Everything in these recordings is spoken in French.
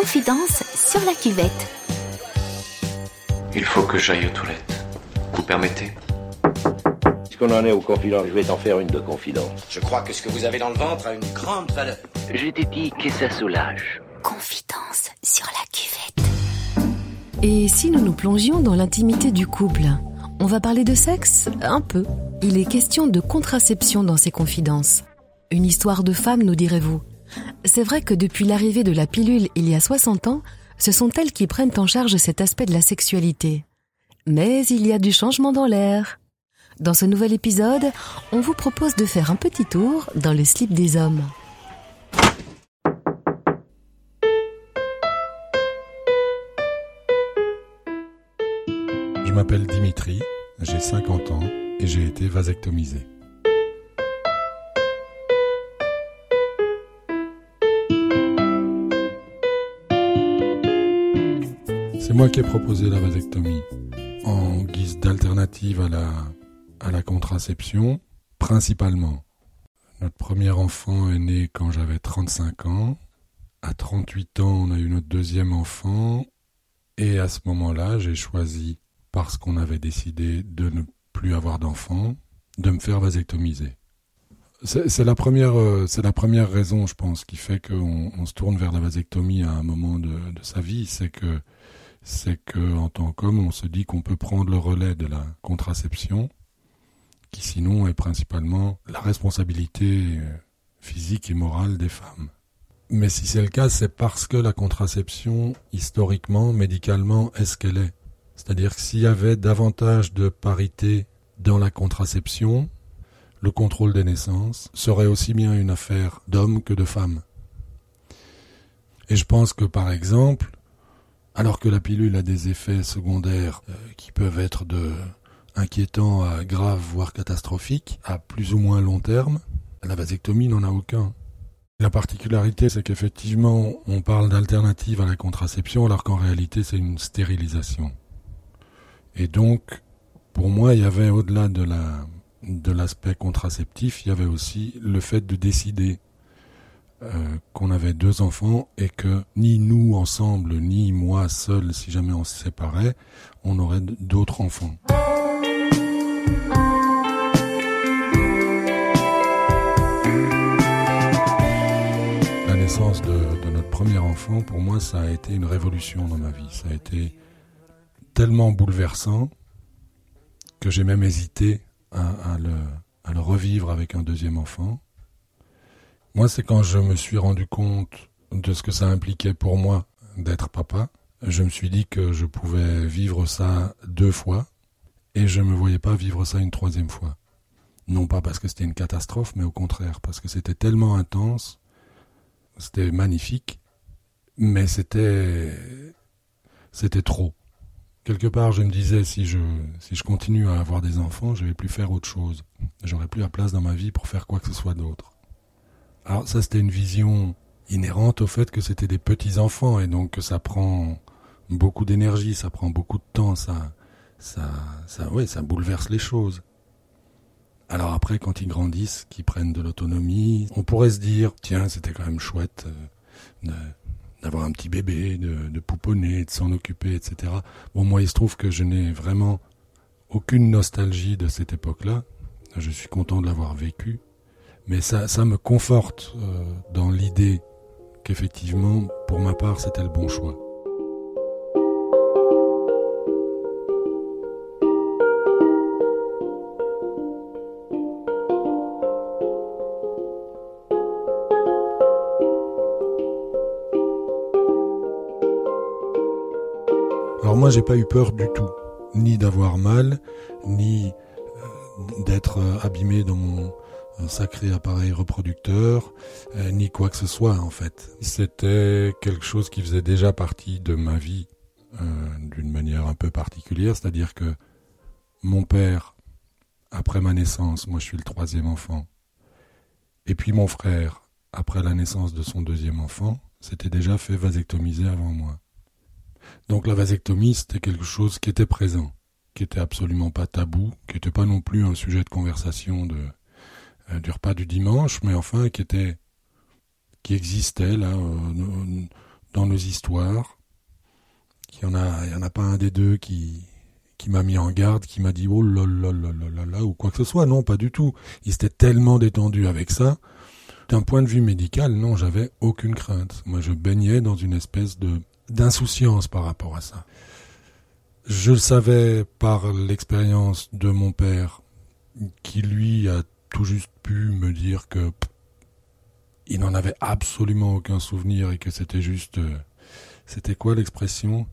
Confidence sur la cuvette. Il faut que j'aille aux toilettes. Vous permettez? Puisqu'on en est aux confidences, je vais t'en faire une de confidence. Je crois que ce que vous avez dans le ventre a une grande valeur. Je t'ai dit que ça soulage. Confidence sur la cuvette. Et si nous nous plongions dans l'intimité du couple On va parler de sexe Un peu. Il est question de contraception dans ces confidences. Une histoire de femme, nous direz-vous. C'est vrai que depuis l'arrivée de la pilule il y a 60 ans, ce sont elles qui prennent en charge cet aspect de la sexualité. Mais il y a du changement dans l'air. Dans ce nouvel épisode, on vous propose de faire un petit tour dans le slip des hommes. Je m'appelle Dimitri, j'ai 50 ans et j'ai été vasectomisé. C'est moi qui ai proposé la vasectomie en guise d'alternative à la, à la contraception, principalement. Notre premier enfant est né quand j'avais 35 ans. À 38 ans, on a eu notre deuxième enfant. Et à ce moment-là, j'ai choisi, parce qu'on avait décidé de ne plus avoir d'enfants, de me faire vasectomiser. C'est la première, euh, la première raison, je pense, qui fait qu'on on se tourne vers la vasectomie à un moment de, de sa vie, c'est que c'est que en tant qu'homme, on se dit qu'on peut prendre le relais de la contraception, qui sinon est principalement la responsabilité euh, physique et morale des femmes. Mais si c'est le cas, c'est parce que la contraception, historiquement, médicalement, est ce qu'elle est? C'est-à-dire que s'il y avait davantage de parité dans la contraception, le contrôle des naissances serait aussi bien une affaire d'hommes que de femmes. Et je pense que, par exemple, alors que la pilule a des effets secondaires euh, qui peuvent être de inquiétants à graves, voire catastrophiques, à plus ou moins long terme, la vasectomie n'en a aucun. La particularité, c'est qu'effectivement, on parle d'alternative à la contraception, alors qu'en réalité, c'est une stérilisation. Et donc, pour moi, il y avait au-delà de la de l'aspect contraceptif, il y avait aussi le fait de décider euh, qu'on avait deux enfants et que ni nous ensemble, ni moi seul, si jamais on se séparait, on aurait d'autres enfants. La naissance de, notre premier enfant, pour moi, ça a été une révolution dans ma vie. Ça a été tellement bouleversant que j'ai même hésité à, le, à le revivre avec un deuxième enfant. Moi, c'est quand je me suis rendu compte de ce que ça impliquait pour moi d'être papa. Je me suis dit que je pouvais vivre ça deux fois et je ne me voyais pas vivre ça une troisième fois. Non pas parce que c'était une catastrophe, mais au contraire, parce que c'était tellement intense, c'était magnifique, mais c'était c'était trop. Quelque part, je me disais si je si je continue à avoir des enfants, je vais plus faire autre chose. J'aurai plus la place dans ma vie pour faire quoi que ce soit d'autre. Alors ça, c'était une vision inhérente au fait que c'était des petits enfants et donc que ça prend beaucoup d'énergie, ça prend beaucoup de temps, ça, ça, ça, ouais, ça bouleverse les choses. Alors après, quand ils grandissent, qu'ils prennent de l'autonomie, on pourrait se dire, tiens, c'était quand même chouette euh, d'avoir un petit bébé, de, de pouponner, de s'en occuper, etc. Bon, moi, il se trouve que je n'ai vraiment aucune nostalgie de cette époque-là. Je suis content de l'avoir vécu. Mais ça, me conforte euh, dans l'idée qu'effectivement, pour ma part, c'était le bon choix. Alors moi, j'ai pas eu peur du tout, ni d'avoir mal, ni euh, d'être euh, abîmé dans mon un sacré appareil reproducteur, euh, ni quoi que ce soit en fait. C'était quelque chose qui faisait déjà partie de ma vie euh, d'une manière un peu particulière, c'est-à-dire que mon père, après ma naissance, moi je suis le troisième enfant, et puis mon frère, après la naissance de son deuxième enfant, s'était déjà fait vasectomiser avant moi. Donc la vasectomie, c'était quelque chose qui était présent, qui était absolument pas tabou, qui n'était pas non plus un sujet de conversation de du repas du dimanche, mais enfin qui était qui existait là euh, dans nos histoires, qu'il y en a, il y en a pas un des deux qui, qui m'a mis en garde, qui m'a dit oh là là là là là ou quoi que ce soit. Non, pas du tout. Il s'était tellement détendu avec ça. D'un point de vue médical, non, j'avais aucune crainte. Moi, je baignais dans une espèce de d'insouciance par rapport à ça. Je le savais par l'expérience de mon père, qui lui a tout juste pu me dire que il n'en avait absolument aucun souvenir et que c'était juste, euh, c'était quoi l'expression?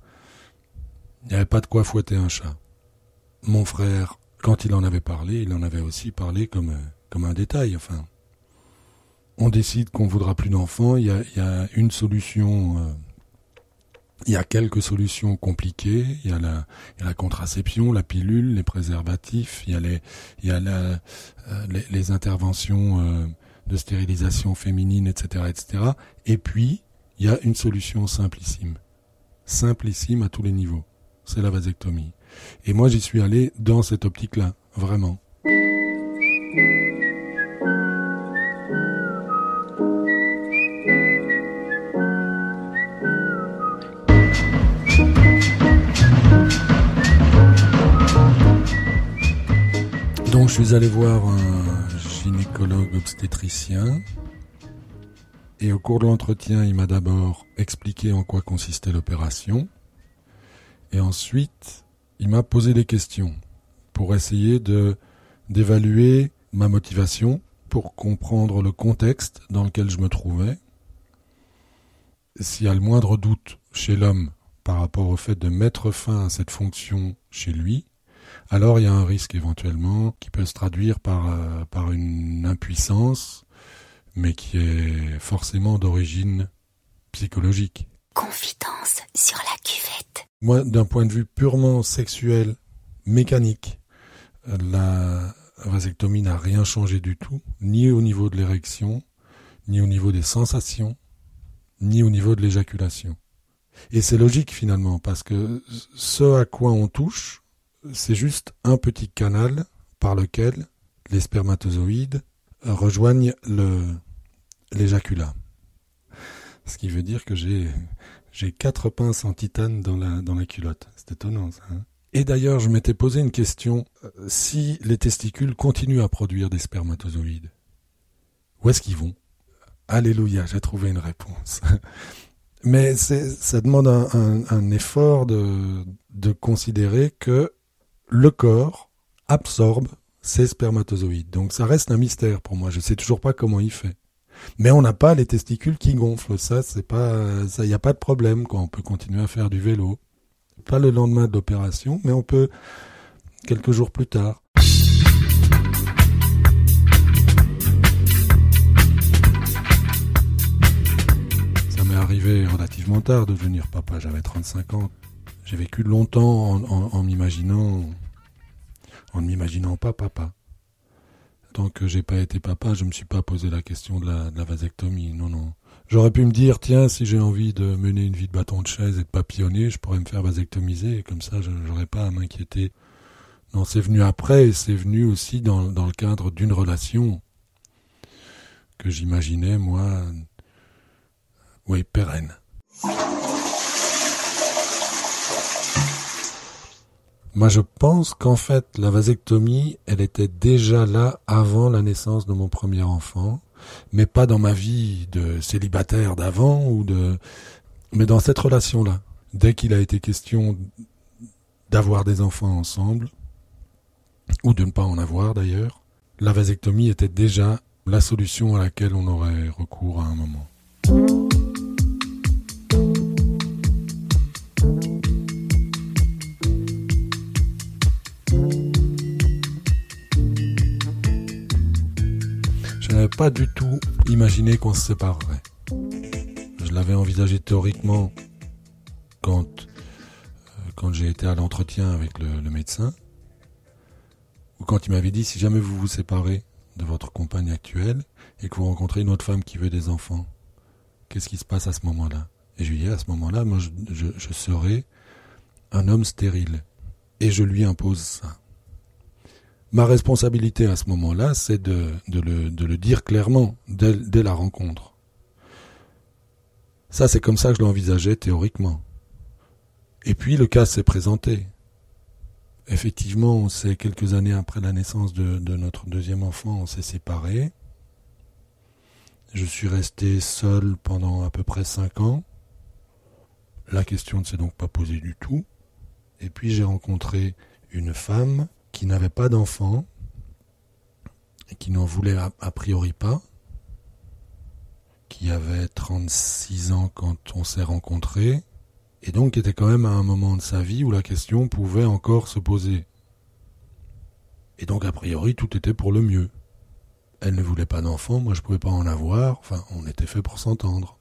Il n'y avait pas de quoi fouetter un chat. Mon frère, quand il en avait parlé, il en avait aussi parlé comme, euh, comme un détail. Enfin, on décide qu'on voudra plus d'enfants. Il y a, y a, une solution. Euh, il y a quelques solutions compliquées. Il y a la, il y a la contraception, la pilule, les préservatifs. Il y a les, il y a la, les, les, interventions de stérilisation féminine, etc., etc. Et puis, il y a une solution simplissime. Simplissime à tous les niveaux. C'est la vasectomie. Et moi, j'y suis allé dans cette optique-là, vraiment. Je suis allé voir un gynécologue obstétricien. Et au cours de l'entretien, il m'a d'abord expliqué en quoi consistait l'opération. Et ensuite, il m'a posé des questions pour essayer d'évaluer ma motivation, pour comprendre le contexte dans lequel je me trouvais. S'il y a le moindre doute chez l'homme par rapport au fait de mettre fin à cette fonction chez lui, alors il y a un risque éventuellement qui peut se traduire par, euh, par une impuissance, mais qui est forcément d'origine psychologique. Confidence sur la cuvette. Moi, d'un point de vue purement sexuel, mécanique, la vasectomie n'a rien changé du tout, ni au niveau de l'érection, ni au niveau des sensations, ni au niveau de l'éjaculation. Et c'est logique finalement, parce que ce à quoi on touche, c'est juste un petit canal par lequel les spermatozoïdes rejoignent l'éjaculat. Ce qui veut dire que j'ai quatre pinces en titane dans la culotte. C'est étonnant ça. Hein. et d'ailleurs, je m'étais posé une question si les testicules continuent à produire des spermatozoïdes, où est-ce qu'ils vont? Alléluia, j'ai trouvé une réponse. Mais ça demande un, un effort de, de considérer que le corps absorbe ces spermatozoïdes. Donc ça reste un mystère pour moi. Je sais toujours pas comment il fait. Mais on n'a pas les testicules qui gonflent. Ça, c'est pas, ça, y a pas de problème. On peut continuer à faire du vélo. Pas le lendemain de l'opération, mais on peut quelques jours plus tard. Ça m'est arrivé relativement tard de devenir papa. J'avais 35 ans. J'ai vécu longtemps en, m'imaginant, en ne m'imaginant pas papa. Tant que j'ai pas été papa, je me suis pas posé la question de la, vasectomie. Non, non. J'aurais pu me dire, tiens, si j'ai envie de mener une vie de bâton de chaise et de papillonner, je pourrais me faire vasectomiser, et comme ça, je n'aurais pas à m'inquiéter. Non, c'est venu après, et c'est venu aussi dans, dans le cadre d'une relation que j'imaginais, moi, oui, pérenne. Moi, je pense qu'en fait, la vasectomie, elle était déjà là avant la naissance de mon premier enfant, mais pas dans ma vie de célibataire d'avant ou de, mais dans cette relation-là. Dès qu'il a été question d'avoir des enfants ensemble, ou de ne pas en avoir d'ailleurs, la vasectomie était déjà la solution à laquelle on aurait recours à un moment. Pas du tout imaginé qu'on se séparerait. Je l'avais envisagé théoriquement quand, euh, quand j'ai été à l'entretien avec le, médecin, ou quand il m'avait dit si jamais vous vous séparez de votre compagne actuelle et que vous rencontrez une autre femme qui veut des enfants, qu'est-ce qui se passe à ce moment-là? Et je lui dis à ce moment-là, moi je, je, je serai un homme stérile et je lui impose ça. Ma responsabilité à ce moment-là, c'est de, le, dire clairement dès, la rencontre. Ça, c'est comme ça que je l'envisageais théoriquement. Et puis le cas s'est présenté. Effectivement, c'est quelques années après la naissance de, de notre deuxième enfant, on s'est séparés. Je suis resté seul pendant à peu près cinq ans. La question ne s'est donc pas posée du tout. Et puis j'ai rencontré une femme qui n'avait pas d'enfant et qui n'en voulait a, priori pas, qui avait 36 ans quand on s'est rencontrés, et donc qui était quand même à un moment de sa vie où la question pouvait encore se poser. Et donc a priori tout était pour le mieux. Elle ne voulait pas d'enfant, moi je pouvais pas en avoir, enfin on était fait pour s'entendre.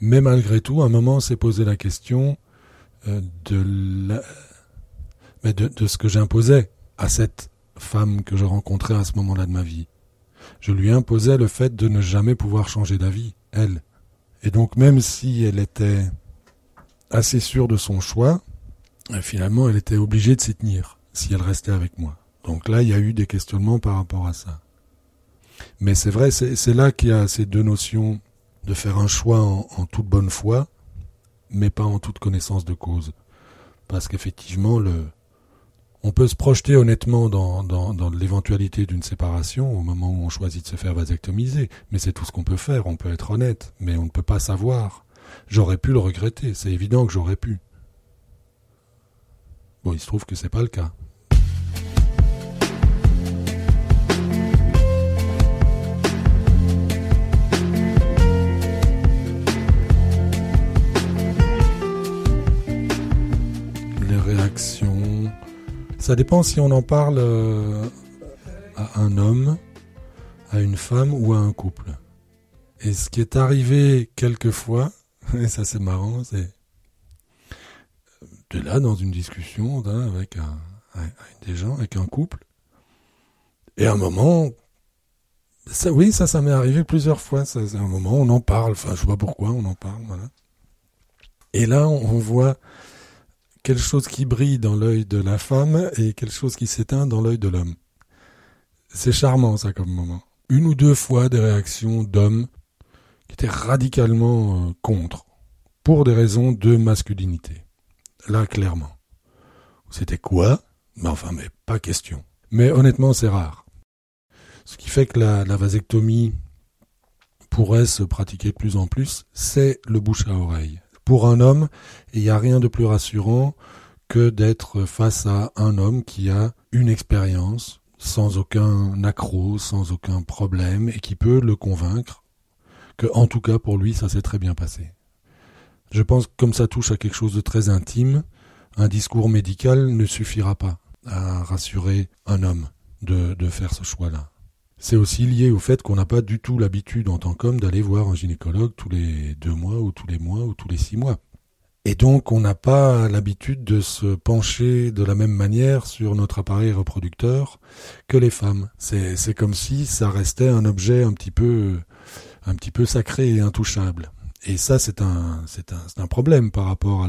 Mais malgré tout, à un moment s'est posé la question euh, de. Mais de ce que j'imposais à cette femme que je rencontrais à ce moment-là de ma vie. Je lui imposais le fait de ne jamais pouvoir changer d'avis, elle. Et donc même si elle était assez sûre de son choix, euh, finalement elle était obligée de s'y tenir si elle restait avec moi. Donc là, il y a eu des questionnements par rapport à ça. Mais c'est vrai, c'est là qu'il y a ces deux notions de faire un choix en, en, toute bonne foi, mais pas en toute connaissance de cause. Parce qu'effectivement, le, on peut se projeter honnêtement dans, dans, l'éventualité d'une séparation au moment où on choisit de se faire vasectomiser, mais c'est tout ce qu'on peut faire, on peut être honnête, mais on ne peut pas savoir. J'aurais pu le regretter, c'est évident que j'aurais pu. Bon, il se trouve que c'est pas le cas. Ça dépend si on en parle euh, à un homme, à une femme ou à un couple. Et ce qui est arrivé quelquefois, et ça c'est marrant, c'est de là dans une discussion avec, des gens, avec un couple. Et à un moment, oui, ça, ça m'est arrivé plusieurs fois. C'est un moment, on en parle. Enfin, je sais pas pourquoi on en parle. Voilà. Et là, on voit quelque chose qui brille dans l'œil de la femme et quelque chose qui s'éteint dans l'œil de l'homme. C'est charmant, ça, comme moment. Une ou deux fois des réactions d'hommes qui étaient radicalement euh, contre, pour des raisons de masculinité. Là, clairement. C'était quoi? Mais enfin, mais pas question. Mais honnêtement, c'est rare. Ce qui fait que la, la vasectomie pourrait se pratiquer de plus en plus, c'est le bouche à oreille. Pour un homme, il n'y a rien de plus rassurant que d'être face à un homme qui a une expérience sans aucun accroc, sans aucun problème, et qui peut le convaincre que, en tout cas, pour lui, ça s'est très bien passé. Je pense que comme ça touche à quelque chose de très intime, un discours médical ne suffira pas à rassurer un homme de, de faire ce choix-là. C'est aussi lié au fait qu'on n'a pas du tout l'habitude en tant qu'homme d'aller voir un gynécologue tous les deux mois ou tous les mois ou tous les six mois. Et donc on n'a pas l'habitude de se pencher de la même manière sur notre appareil reproducteur que les femmes. C'est, comme si ça restait un objet un petit peu, sacré et intouchable. Et ça c'est un, problème par rapport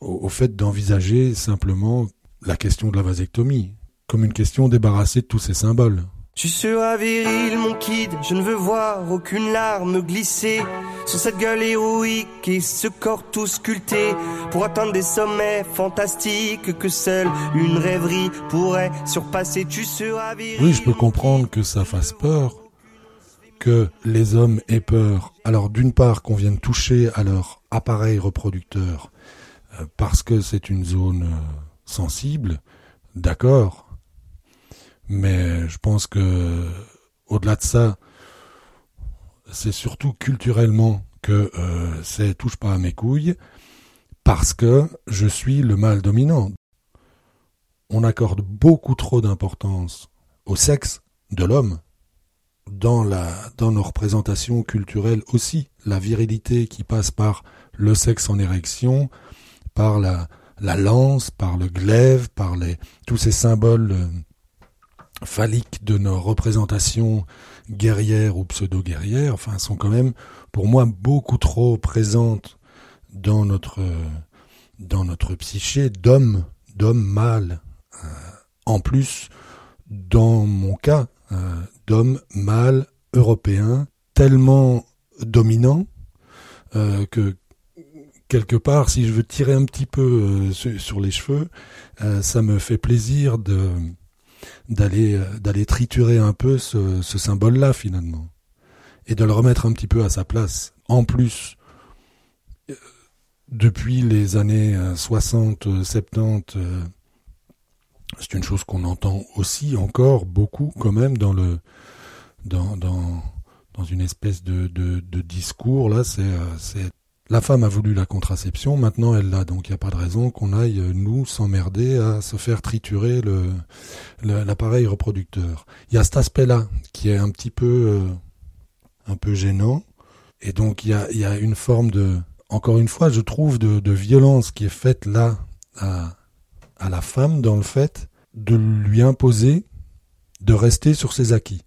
au, au fait d'envisager simplement la question de la vasectomie comme une question débarrassée de tous ces symboles. Tu seras viril, mon kid, je ne veux voir aucune larme glisser sur cette gueule héroïque et ce corps tout sculpté pour atteindre des sommets fantastiques que seule une rêverie pourrait surpasser. Tu seras viril. Oui, je peux comprendre que ça fasse peur, que les hommes aient peur. Alors d'une part qu'on vienne toucher à leur appareil reproducteur euh, parce que c'est une zone euh, sensible, d'accord, mais je pense que au-delà de ça, c'est surtout culturellement que euh, c'est touche pas à mes couilles parce que je suis le mâle dominant. On accorde beaucoup trop d'importance au sexe de l'homme dans la dans nos représentations culturelles aussi la virilité qui passe par le sexe en érection par la la lance par le glaive par les tous ces symboles euh, phalliques de nos représentations guerrières ou pseudo-guerrières, enfin, sont quand même, pour moi, beaucoup trop présentes dans notre, dans notre psyché d'homme, d'homme mâle. Euh, en plus, dans mon cas, euh, d'homme mâle européen, tellement dominant, euh, que quelque part, si je veux tirer un petit peu euh, sur, les cheveux, ça me fait plaisir de d'aller d'aller triturer un peu ce, symbole-là finalement et de le remettre un petit peu à sa place. En plus, depuis les années 60, 70, c'est une chose qu'on entend aussi encore beaucoup quand même dans le dans une espèce de, de, discours là c'est la femme a voulu la contraception, maintenant elle l'a, donc il n'y a pas de raison qu'on aille, nous, s'emmerder à se faire triturer l'appareil reproducteur. Il y a cet aspect-là qui est un petit peu, euh, un peu gênant, et donc il y a, une forme de, encore une fois, je trouve, de, violence qui est faite là à la femme dans le fait de lui imposer de rester sur ses acquis.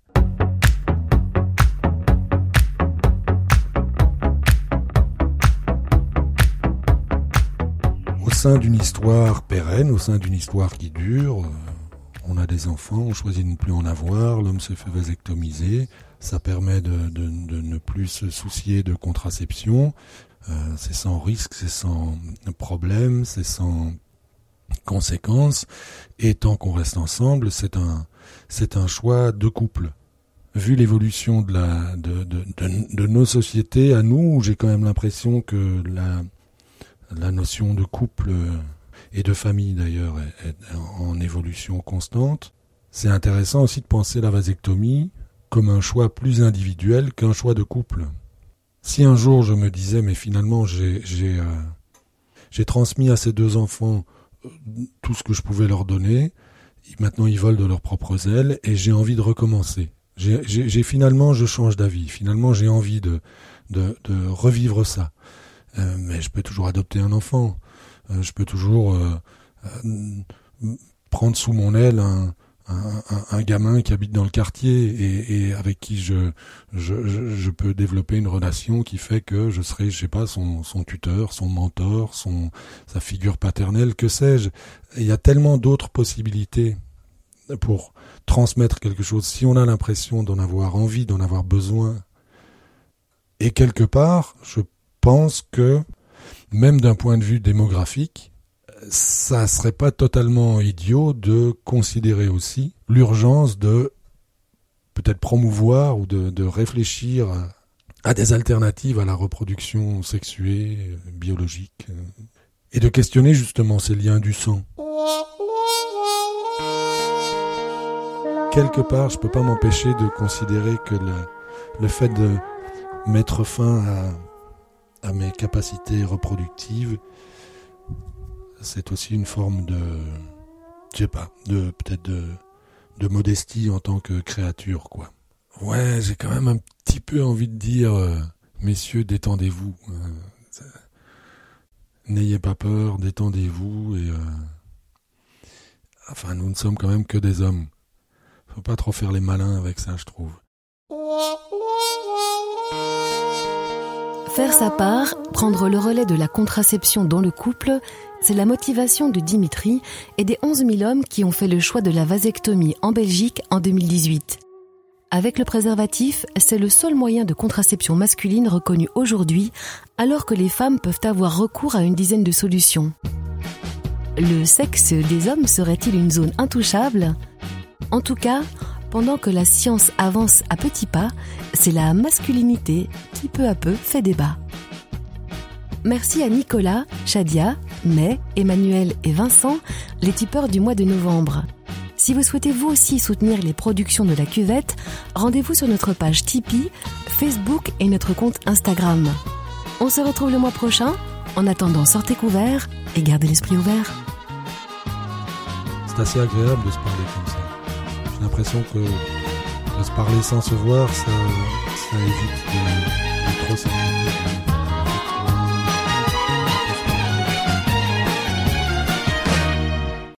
Au sein d'une histoire pérenne, au sein d'une histoire qui dure, euh, on a des enfants, on choisit de ne plus en avoir, l'homme se fait vasectomiser, ça permet de, ne plus se soucier de contraception, euh, c'est sans risque, c'est sans problème, c'est sans conséquences, et tant qu'on reste ensemble, c'est un, un choix de couple. Vu l'évolution de, de, de nos sociétés à nous, j'ai quand même l'impression que la, la notion de couple et de famille d'ailleurs est, en évolution constante. C'est intéressant aussi de penser la vasectomie comme un choix plus individuel qu'un choix de couple. Si un jour je me disais mais finalement j'ai j'ai euh, transmis à ces deux enfants euh, tout ce que je pouvais leur donner, maintenant ils volent de leurs propres ailes et j'ai envie de recommencer. J'ai finalement je change d'avis. Finalement j'ai envie de, de de revivre ça. Euh, mais je peux toujours adopter un enfant. Euh, je peux toujours euh, prendre sous mon aile un, un, gamin qui habite dans le quartier et, et avec qui je, je, je, peux développer une relation qui fait que je serai, je sais pas, son, son tuteur, son mentor, son, sa figure paternelle, que sais-je. Il y a tellement d'autres possibilités pour transmettre quelque chose. Si on a l'impression d'en avoir envie, d'en avoir besoin, et quelque part, je pense que, même d'un point de vue démographique, ça serait pas totalement idiot de considérer aussi l'urgence de peut-être promouvoir ou de, réfléchir à, des alternatives à la reproduction sexuée, biologique, et de questionner justement ces liens du sang. Quelque part, je peux pas m'empêcher de considérer que le fait de mettre fin à à mes capacités reproductives, c'est aussi une forme de, je sais pas, de peut-être de, de modestie en tant que créature, quoi. Ouais, j'ai quand même un petit peu envie de dire, euh, messieurs, détendez-vous. Euh, n'ayez pas peur, détendez-vous et euh, enfin, nous ne sommes quand même que des hommes. Faut pas trop faire les malins avec ça, je trouve. Faire sa part, prendre le relais de la contraception dans le couple, c'est la motivation de Dimitri et des 11 000 hommes qui ont fait le choix de la vasectomie en Belgique en 2018. Avec le préservatif, c'est le seul moyen de contraception masculine reconnu aujourd'hui, alors que les femmes peuvent avoir recours à une dizaine de solutions. Le sexe des hommes serait-il une zone intouchable? En tout cas, pendant que la science avance à petits pas, c'est la masculinité qui peu à peu fait débat. Merci à Nicolas, Shadia, May, Emmanuel et Vincent, les tipeurs du mois de novembre. Si vous souhaitez vous aussi soutenir les productions de la cuvette, rendez-vous sur notre page Tipeee, Facebook et notre compte Instagram. On se retrouve le mois prochain. En attendant, sortez couverts et gardez l'esprit ouvert. C'est assez agréable de se parler l'impression que de se parler sans se voir, ça, ça évite de, trop s'inquiéter.